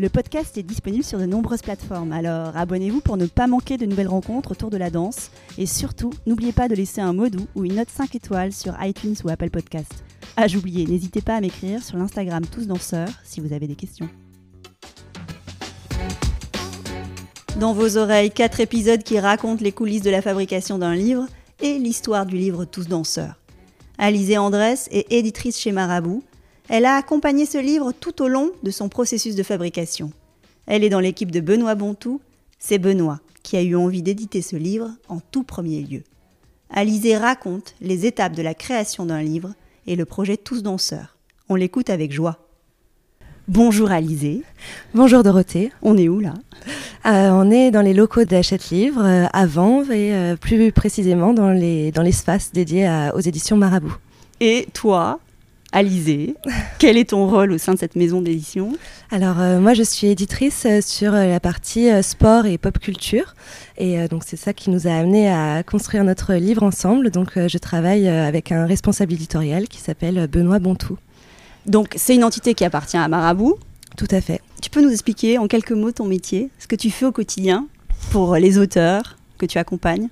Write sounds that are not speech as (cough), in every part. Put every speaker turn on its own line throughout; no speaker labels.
Le podcast est disponible sur de nombreuses plateformes, alors abonnez-vous pour ne pas manquer de nouvelles rencontres autour de la danse. Et surtout, n'oubliez pas de laisser un mot doux ou une note 5 étoiles sur iTunes ou Apple Podcast. Ah, j'oubliais, n'hésitez pas à m'écrire sur l'Instagram Tous Danseurs si vous avez des questions. Dans vos oreilles, quatre épisodes qui racontent les coulisses de la fabrication d'un livre et l'histoire du livre Tous Danseurs. Alizée Andrès est éditrice chez Marabout. Elle a accompagné ce livre tout au long de son processus de fabrication. Elle est dans l'équipe de Benoît Bontou. C'est Benoît qui a eu envie d'éditer ce livre en tout premier lieu. Alizée raconte les étapes de la création d'un livre et le projet Tous Danseurs. On l'écoute avec joie. Bonjour Alizée.
Bonjour Dorothée.
On est où là?
Euh, On est dans les locaux d'Achète Livre, euh, à Vanves et euh, plus précisément dans l'espace dans dédié aux éditions Marabout.
Et toi, Alizée, quel est ton rôle au sein de cette maison d'édition?
Alors moi je suis éditrice sur la partie sport et pop culture et donc c'est ça qui nous a amené à construire notre livre ensemble. Donc je travaille avec un responsable éditorial qui s'appelle Benoît Bontou.
Donc c'est une entité qui appartient à Marabout?
Tout à fait.
Tu peux nous expliquer en quelques mots ton métier, ce que tu fais au quotidien pour les auteurs que tu accompagnes?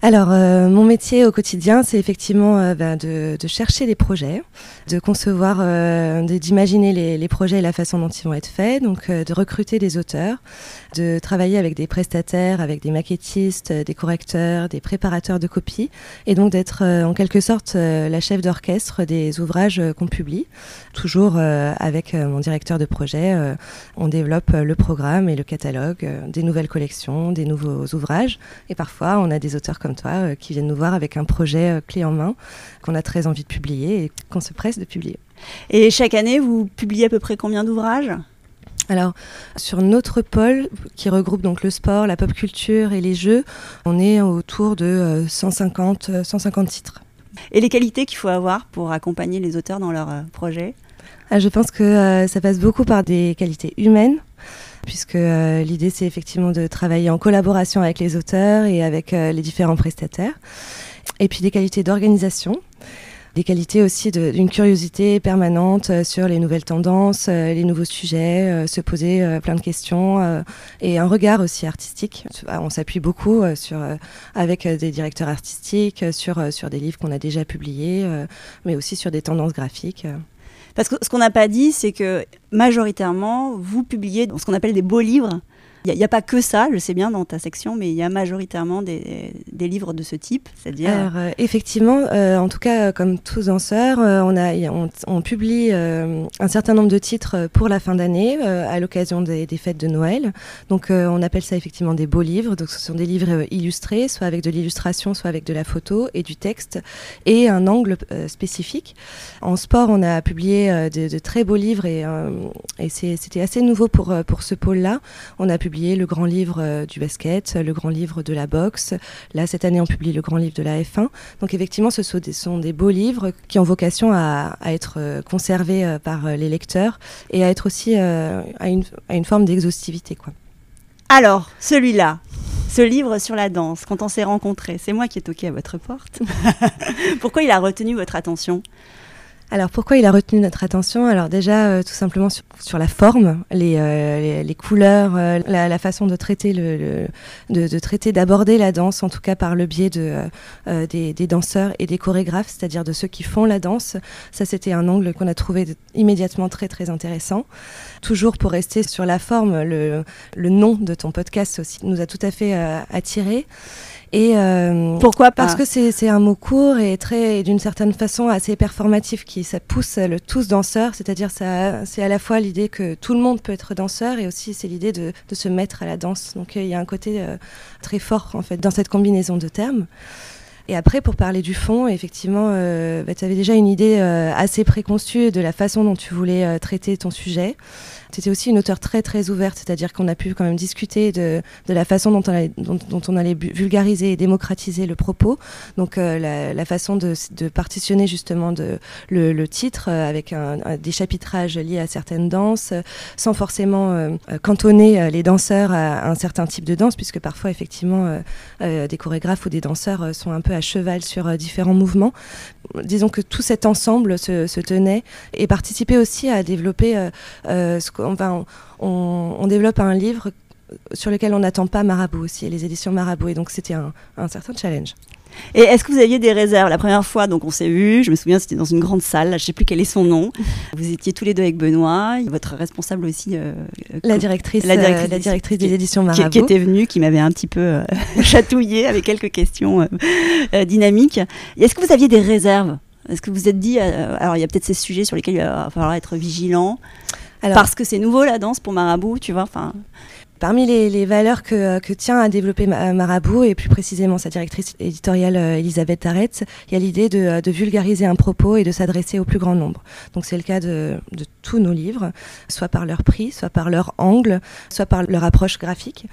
Alors, euh, mon métier au quotidien, c'est effectivement euh, ben, de, chercher des projets, de concevoir, euh, d'imaginer les, projets et la façon dont ils vont être faits, donc de recruter des auteurs, de travailler avec des prestataires, avec des maquettistes, des correcteurs, des préparateurs de copies, et donc d'être en quelque sorte la chef d'orchestre des ouvrages qu'on publie. Toujours avec mon directeur de projet, on développe le programme et le catalogue des nouvelles collections, des nouveaux ouvrages, et parfois on a des auteurs comme toi euh, qui viennent nous voir avec un projet euh, clé en main qu'on a très envie de publier et qu'on se presse de publier.
Et chaque année, vous publiez à peu près combien d'ouvrages?
Alors, sur notre pôle, qui regroupe donc le sport, la pop culture et les jeux, on est autour de 150, euh, 150 titres.
Et les qualités qu'il faut avoir pour accompagner les auteurs dans leurs projets
ah, Je pense que ça passe beaucoup par des qualités humaines, puisque euh, l'idée c'est effectivement de travailler en collaboration avec les auteurs et avec euh, les différents prestataires. Et puis des qualités d'organisation, des qualités aussi d'une curiosité permanente euh, sur les nouvelles tendances, les nouveaux sujets, se poser plein de questions et un regard aussi artistique. On s'appuie beaucoup sur, avec des directeurs artistiques sur, sur des livres qu'on a déjà publiés, mais aussi sur des tendances graphiques.
Parce que ce qu'on n'a pas dit, c'est que majoritairement, vous publiez ce qu'on appelle des beaux livres il n'y a, pas que ça, je sais bien, dans ta section, mais il y a majoritairement des, livres de ce type,
c'est-à-dire... Alors, euh, effectivement, euh, en tout cas, comme tous danseurs, euh, on, publie un certain nombre de titres pour la fin d'année, à l'occasion des, fêtes de Noël. Donc, on appelle ça effectivement des beaux livres. Donc, ce sont des livres illustrés, soit avec de l'illustration, soit avec de la photo et du texte, et un angle spécifique. En sport, on a publié de, très beaux livres, et, c'était assez nouveau pour, pour ce pôle-là. On a publié le grand livre euh, du basket, le grand livre de la boxe. Là, cette année, on publie le grand livre de la F1. Donc, effectivement, ce sont des, beaux livres qui ont vocation à, être euh, conservés euh, par les lecteurs et à être aussi à, une, forme d'exhaustivité. Quoi.
Alors, celui-là, ce livre sur la danse, quand on s'est rencontrés, c'est moi qui ai toqué à votre porte. (laughs) Pourquoi il a retenu votre attention?
Alors pourquoi il a retenu notre attention? Alors déjà tout simplement sur, la forme, les, les, couleurs, la, façon de traiter le, de, traiter d'aborder la danse, en tout cas par le biais de des, des, danseurs et des chorégraphes, c'est-à-dire de ceux qui font la danse. Ça c'était un angle qu'on a trouvé immédiatement très très intéressant. Toujours pour rester sur la forme, le, le nom de ton podcast aussi nous a tout à fait attiré.
Et euh, pourquoi
Parce que c'est un mot court et très, d'une certaine façon, assez performatif qui ça pousse le tous danseur, c'est-à-dire ça, c'est à la fois l'idée que tout le monde peut être danseur et aussi c'est l'idée de, de, se mettre à la danse. Donc il y a un côté euh, très fort en fait dans cette combinaison de termes. Et après, pour parler du fond, effectivement, bah, tu avais déjà une idée assez préconçue de la façon dont tu voulais traiter ton sujet. Tu étais aussi une auteure très très ouverte, c'est-à-dire qu'on a pu quand même discuter de, la façon dont on allait, vulgariser et démocratiser le propos. Donc la, la, façon de, partitionner justement le, titre avec un, des chapitrages liés à certaines danses, sans forcément cantonner les danseurs à un certain type de danse, puisque parfois effectivement des chorégraphes ou des danseurs sont un peu à cheval sur différents mouvements. Disons que tout cet ensemble se, tenait et participait aussi à développer ce on, on, développe un livre sur lequel on n'attend pas Marabout aussi, les éditions Marabout. Et donc c'était un, certain challenge.
Et est-ce que vous aviez des réserves? La première fois, donc on s'est vu, je me souviens, c'était dans une grande salle, je ne sais plus quel est son nom. Vous étiez tous les deux avec Benoît, votre responsable aussi. Euh,
la directrice, la directrice, la directrice des éditions Marabout.
Qui, était venue, qui m'avait un petit peu euh, (laughs) chatouillé avec quelques questions euh, dynamiques. Est-ce que vous aviez des réserves? Est-ce que vous vous êtes dit, alors il y a peut-être ces sujets sur lesquels il va falloir être vigilant? Parce que c'est nouveau la danse pour Marabout, tu vois. Enfin.
Parmi les, valeurs que, tient à développer Marabout, et plus précisément sa directrice éditoriale euh, Elisabeth Taretz, il y a l'idée de, vulgariser un propos et de s'adresser au plus grand nombre. Donc c'est le cas de, tous nos livres, soit par leur prix, soit par leur angle, soit par leur approche graphique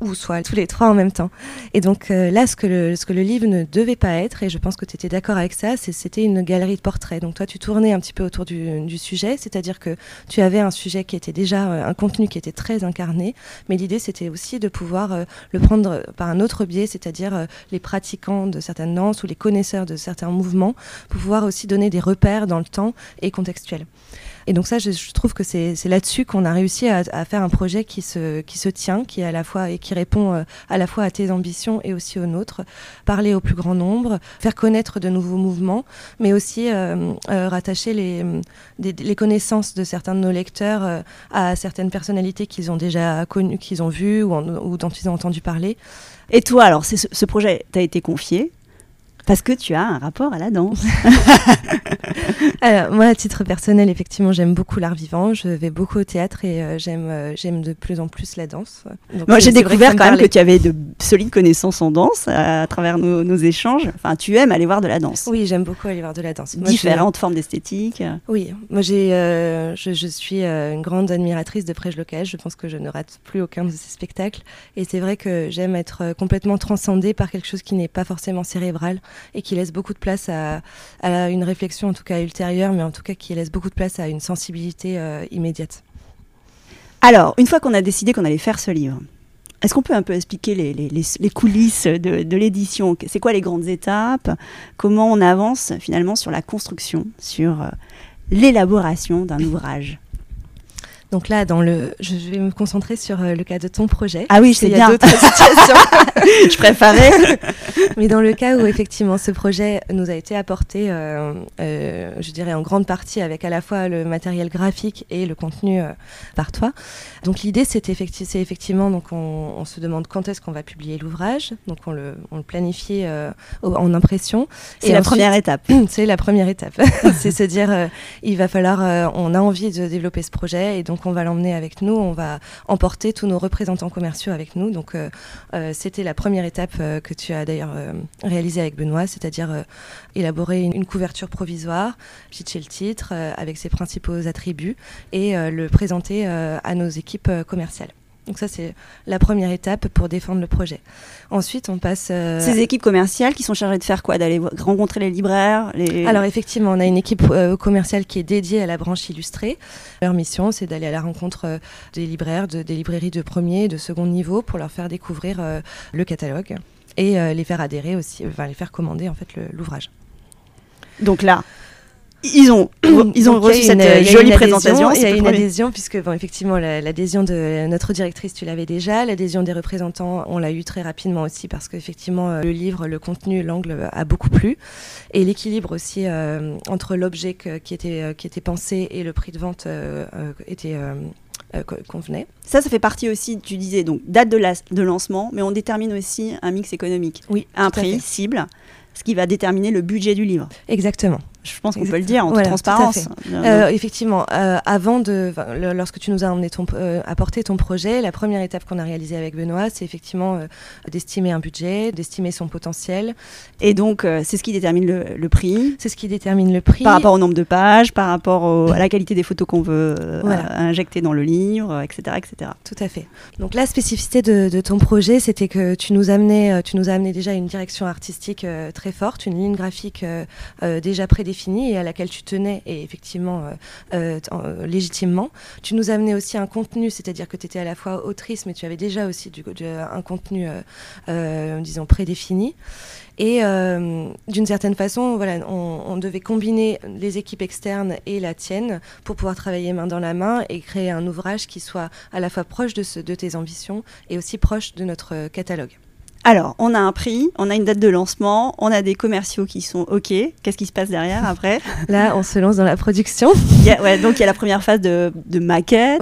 ou soit tous les trois en même temps. Et donc euh, là, ce que, le, livre ne devait pas être, et je pense que tu étais d'accord avec ça, c'était une galerie de portraits. Donc toi, tu tournais un petit peu autour du, du sujet, c'est-à-dire que tu avais un sujet qui était déjà, euh, un contenu qui était très incarné, mais l'idée, c'était aussi de pouvoir euh, le prendre par un autre biais, c'est-à-dire les pratiquants de certaines danses ou les connaisseurs de certains mouvements, pour pouvoir aussi donner des repères dans le temps et contextuels. Et donc ça, je, trouve que c'est là-dessus qu'on a réussi à, faire un projet qui se, qui se tient, qui est à la fois et qui répond euh, à la fois à tes ambitions et aussi aux nôtres. Parler au plus grand nombre, faire connaître de nouveaux mouvements, mais aussi euh, euh, rattacher les, les connaissances de certains de nos lecteurs à certaines personnalités qu'ils ont déjà connues, qu'ils ont vues ou, ou, dont ils ont entendu parler.
Et toi, alors, ce, ce projet t'a été confié? Parce que tu as un rapport à la danse. (laughs)
Alors, moi, à titre personnel, effectivement, j'aime beaucoup l'art vivant. Je vais beaucoup au théâtre et euh, j'aime, euh, j'aime de plus en plus la danse.
moi, j'ai découvert quand même que tu avais de solides connaissances en danse à, travers nos, échanges. Enfin, tu aimes aller voir de la danse.
Oui, j'aime beaucoup aller voir de la danse.
Différentes formes d'esthétique.
Oui, moi, j'ai, euh, je, je, suis une grande admiratrice de Prège Locage. Je pense que je ne rate plus aucun de ses spectacles. Et c'est vrai que j'aime être complètement transcendée par quelque chose qui n'est pas forcément cérébral et qui laisse beaucoup de place à, une réflexion, en tout cas ultérieure, mais en tout cas qui laisse beaucoup de place à une sensibilité euh, immédiate.
Alors, une fois qu'on a décidé qu'on allait faire ce livre, est-ce qu'on peut un peu expliquer les, coulisses de, l'édition? C'est quoi les grandes étapes? Comment on avance finalement sur la construction, sur euh, l'élaboration d'un ouvrage?
Donc là, dans le, je vais me concentrer sur euh, le cas de ton projet.
Ah oui, je sais bien. d'autres (laughs) situations. je préférais. (laughs)
Mais dans le cas où effectivement ce projet nous a été apporté, euh, euh, je dirais en grande partie avec à la fois le matériel graphique et le contenu par toi. Donc l'idée, c'est effecti effectivement, donc on, se demande quand est-ce qu'on va publier l'ouvrage. Donc on le, on le planifie en impression. (clears throat)
C'est la première étape.
C'est la première étape. c'est se dire, il va falloir, on a envie de développer ce projet et donc on va l'emmener avec nous, on va emporter tous nos représentants commerciaux avec nous. Donc euh, euh, c'était la première étape euh, que tu as d'ailleurs réalisée avec Benoît, c'est-à-dire élaborer une, couverture provisoire, pitcher le titre avec ses principaux attributs et le présenter à nos équipes commerciales. Donc ça, c'est la première étape pour défendre le projet. Ensuite, on passe...
Euh, Ces équipes commerciales qui sont chargées de faire quoi? D'aller rencontrer les libraires
Alors effectivement, on a une équipe euh, commerciale qui est dédiée à la branche illustrée. Leur mission, c'est d'aller à la rencontre euh, des libraires, de, des librairies de premier et de second niveau pour leur faire découvrir le catalogue et les faire adhérer aussi, enfin les faire commander en fait l'ouvrage.
Donc là, ils ont, (clears throat) ils ont reçu cette euh, jolie présentation.
Il y a une adhésion, puisque bon, effectivement, l'adhésion de notre directrice, tu l'avais déjà. L'adhésion des représentants, on l'a eu très rapidement aussi, parce qu'effectivement, euh, le livre, le contenu, l'angle a beaucoup plu. Et l'équilibre aussi euh, entre l'objet qui était, qui était pensé et le prix de vente était. convenait.
Ça, ça fait partie aussi, tu disais, donc date de, de lancement, mais on détermine aussi un mix économique.
Oui.
Un prix cible, ce qui va déterminer le budget du livre.
Exactement.
Je pense qu'on peut le dire en toute transparence.
Euh, effectivement, euh, avant de, lorsque tu nous as emmené ton, euh, apporté ton projet, la première étape qu'on a réalisée avec Benoît, c'est effectivement d'estimer un budget, d'estimer son potentiel.
Et donc, c'est ce qui détermine le, prix.
C'est ce qui détermine le prix.
Par rapport au nombre de pages, par rapport à la qualité des photos qu'on veut injecter dans le livre, etc., etc.
Tout à fait. Donc la spécificité de, de ton projet, c'était que tu nous amenais, tu nous as amené déjà une direction artistique très forte, une ligne graphique déjà prédéfinie et à laquelle tu tenais, et effectivement euh, euh, euh, légitimement. Tu nous amenais aussi un contenu, c'est-à-dire que tu étais à la fois autrice, mais tu avais déjà aussi un contenu, disons, prédéfini. Et d'une certaine façon, voilà, on, devait combiner les équipes externes et la tienne pour pouvoir travailler main dans la main et créer un ouvrage qui soit à la fois proche de, de tes ambitions et aussi proche de notre catalogue.
Alors, on a un prix, on a une date de lancement, on a des commerciaux qui sont OK. Qu'est-ce qui se passe derrière après?
Là, on se lance dans la production.
ouais, donc il y a la première phase de, maquette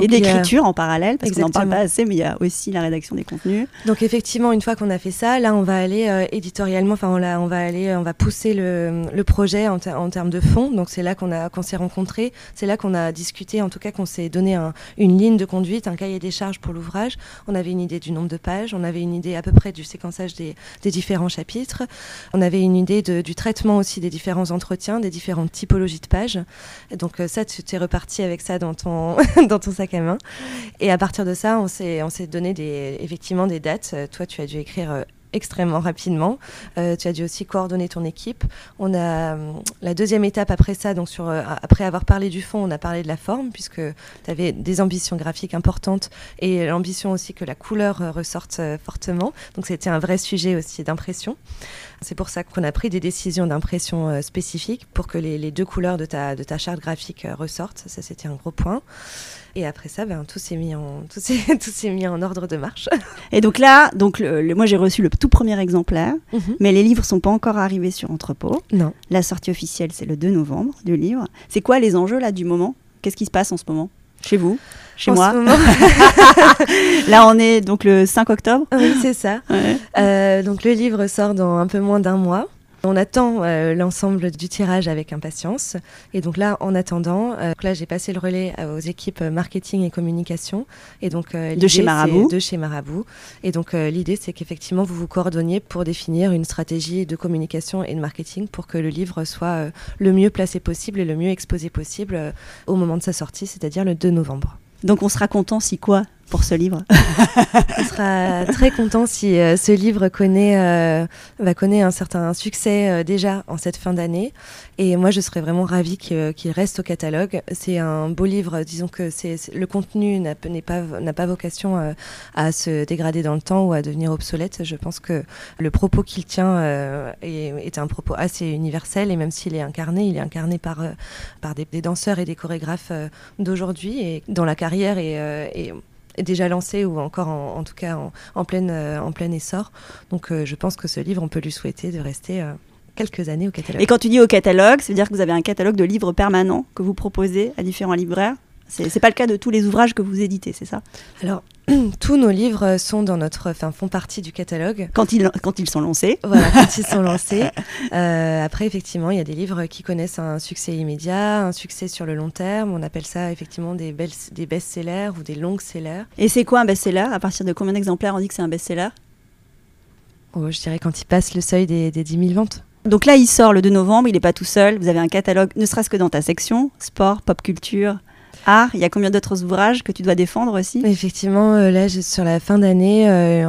et d'écriture en parallèle, parce qu'on n'en parle pas assez, mais il y a aussi la rédaction des contenus.
Donc effectivement, une fois qu'on a fait ça, là, on va aller euh, éditorialement, enfin, on, on, va aller, on va pousser le, projet en, termes de fond. Donc c'est là qu'on qu'on s'est rencontrés, c'est là qu'on a discuté, en tout cas qu'on s'est donné une ligne de conduite, un cahier des charges pour l'ouvrage. On avait une idée du nombre de pages, on avait une idée à peu près du séquençage des, différents chapitres. On avait une idée du traitement aussi des différents entretiens, des différentes typologies de pages. donc euh, ça, tu t'es reparti avec ça dans ton, (laughs) sac à main. Et à partir de ça, on s'est, on s'est donné effectivement des dates. Toi, tu as dû écrire euh, extrêmement rapidement. Euh, tu as dû aussi coordonner ton équipe. On a euh, la deuxième étape après ça, donc euh, après avoir parlé du fond, on a parlé de la forme puisque tu avais des ambitions graphiques importantes et l'ambition aussi que la couleur ressorte fortement. Donc c'était un vrai sujet aussi d'impression. C'est pour ça qu'on a pris des décisions d'impression spécifiques pour que les, les, deux couleurs de ta, de ta charte graphique ressortent. Ça c'était un gros point. Et après ça, ben, tout s'est mis, en, (laughs) tout s'est, mis en ordre de marche. (laughs)
Et donc là, donc le, moi j'ai reçu le tout premier exemplaire, mhm. mais les livres sont pas encore arrivés sur Entrepôt.
Non.
La sortie officielle, c'est le 2 novembre du livre. C'est quoi les enjeux là du moment? Qu'est-ce qui se passe en ce moment? Chez vous? Chez moi. (laughs) Là, on est donc le 5 octobre.
Oui, c'est ça. Euh, donc le livre sort dans un peu moins d'un mois. On attend euh, l'ensemble du tirage avec impatience. Et donc là, en attendant, euh, là j'ai passé le relais euh, aux équipes marketing et communication. Et donc
de chez Marabout.
De chez Marabout. Et donc l'idée, c'est qu'effectivement vous vous coordonniez pour définir une stratégie de communication et de marketing pour que le livre soit le mieux placé possible et le mieux exposé possible au moment de sa sortie, c'est-à-dire le 2 novembre.
Donc on sera content si quoi? Pour ce livre. (laughs)
On sera très content si euh, ce livre connaît, euh, va connaître un certain succès euh, déjà en cette fin d'année. Et moi, je serais vraiment ravie qu'il reste au catalogue. C'est un beau livre. Disons que c'est le contenu n'a pas, pas vocation à se dégrader dans le temps ou à devenir obsolète. Je pense que le propos qu'il tient est, est, un propos assez universel. Et même s'il est incarné, il est incarné par, par des, danseurs et des chorégraphes d'aujourd'hui et dont la carrière est déjà lancé ou encore en, tout cas en, pleine, euh, en plein essor. Donc euh, je pense que ce livre, on peut lui souhaiter de rester euh, quelques années au catalogue.
Et quand tu dis au catalogue, ça veut dire que vous avez un catalogue de livres permanents que vous proposez à différents libraires? C'est pas le cas de tous les ouvrages que vous éditez, c'est ça?
Alors, (clears throat) tous nos livres sont dans notre, enfin, font partie du catalogue.
Quand ils, quand ils sont lancés.
Voilà, (laughs) quand ils sont lancés. Euh, après, effectivement, il y a des livres qui connaissent un succès immédiat, un succès sur le long terme. On appelle ça effectivement des, des best-sellers ou des longs-sellers.
Et c'est quoi un best-seller? À partir de combien d'exemplaires on dit que c'est un best-seller?
Oh, Je dirais quand il passe le seuil des, des 10 000 ventes.
Donc là, il sort le 2 novembre, il n'est pas tout seul. Vous avez un catalogue, ne serait-ce que dans ta section, sport, pop culture, art. Il y a combien d'autres ouvrages que tu dois défendre aussi?
Effectivement, euh, là, sur la fin d'année, euh,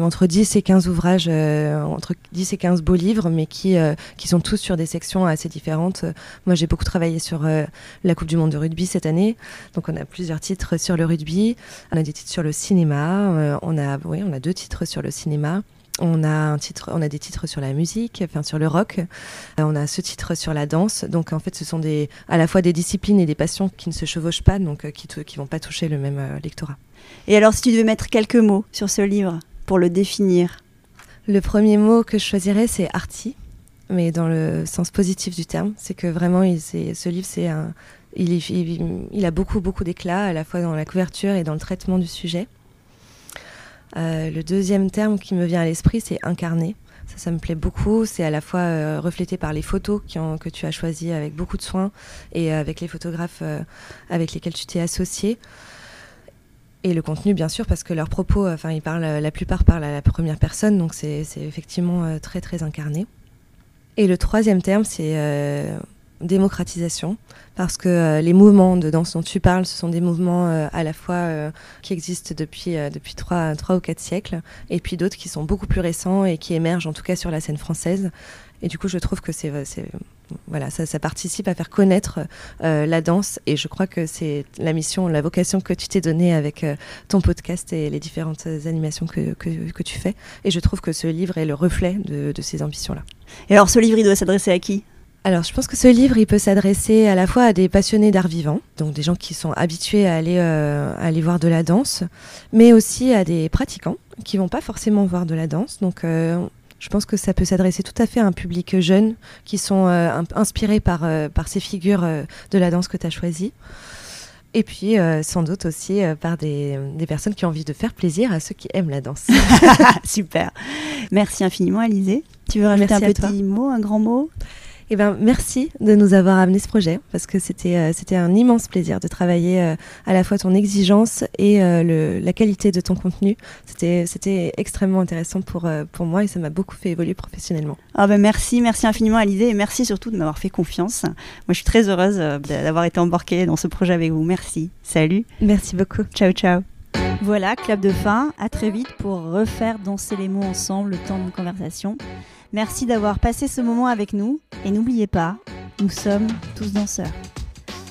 entre 10 et 15 ouvrages, euh, entre 10 et 15 beaux livres, mais qui, qui sont tous sur des sections assez différentes. Moi, j'ai beaucoup travaillé sur la Coupe du Monde de rugby cette année. Donc, on a plusieurs titres sur le rugby. On a des titres sur le cinéma. on, a, oui, on a deux titres sur le cinéma. On a, un titre, on a des titres sur la musique, enfin sur le rock. Euh, on a ce titre sur la danse. Donc en fait, ce sont des, à la fois des disciplines et des passions qui ne se chevauchent pas, donc euh, qui ne vont pas toucher le même euh, lectorat.
Et alors, si tu devais mettre quelques mots sur ce livre pour le définir?
Le premier mot que je choisirais, c'est arty, mais dans le sens positif du terme. C'est que vraiment, il, ce livre, c'est un, il, il, a beaucoup, beaucoup d'éclat, à la fois dans la couverture et dans le traitement du sujet. Euh, le deuxième terme qui me vient à l'esprit, c'est incarner. Ça, ça me plaît beaucoup. C'est à la fois euh, reflété par les photos que tu as choisies avec beaucoup de soin et avec les photographes euh, avec lesquels tu t'es associé. Et le contenu, bien sûr, parce que leurs propos, enfin, ils parlent, la plupart parlent à la première personne, donc c'est effectivement très, très incarné. Et le troisième terme, c'est démocratisation, parce que euh, les mouvements de danse dont tu parles, ce sont des mouvements euh, à la fois euh, qui existent depuis, depuis 3, 3 ou 4 siècles, et puis d'autres qui sont beaucoup plus récents et qui émergent en tout cas sur la scène française. Et du coup, je trouve que c'est, voilà, ça, participe à faire connaître la danse, et je crois que c'est la mission, la vocation que tu t'es donnée avec ton podcast et les différentes animations que, que, tu fais. Et je trouve que ce livre est le reflet de ces ambitions-là.
Et alors, ce livre, il doit s'adresser à qui?
Alors, je pense que ce livre, il peut s'adresser à la fois à des passionnés d'art vivant, donc des gens qui sont habitués à aller, euh, aller voir de la danse, mais aussi à des pratiquants qui vont pas forcément voir de la danse. Donc, euh, je pense que ça peut s'adresser tout à fait à un public jeune qui sont euh, inspirés par, par ces figures de la danse que tu as choisies. Et puis, sans doute aussi par des, des, personnes qui ont envie de faire plaisir à ceux qui aiment la danse. (laughs)
Super. Merci infiniment, Alizé. Tu veux rajouter un petit mot, un grand mot?
Eh ben, merci de nous avoir amené ce projet parce que c'était euh, c'était un immense plaisir de travailler euh, à la fois ton exigence et euh, le, la qualité de ton contenu. C'était c'était extrêmement intéressant pour pour moi et ça m'a beaucoup fait évoluer professionnellement.
Ah ben merci, merci infiniment Alizé et merci surtout de m'avoir fait confiance. Moi je suis très heureuse d'avoir été embarquée dans ce projet avec vous. Merci. Salut.
Merci beaucoup.
Ciao ciao. Voilà, clap de fin. À très vite pour refaire danser les mots ensemble le temps d'une conversation. Merci d'avoir passé ce moment avec nous et n'oubliez pas, nous sommes tous danseurs.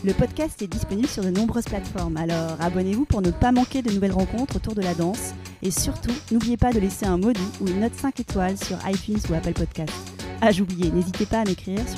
Le podcast est disponible sur de nombreuses plateformes, alors abonnez-vous pour ne pas manquer de nouvelles rencontres autour de la danse. Et surtout, n'oubliez pas de laisser un doux ou une note 5 étoiles sur iTunes ou Apple Podcast. Ah, j'oubliais, n'hésitez pas à m'écrire sur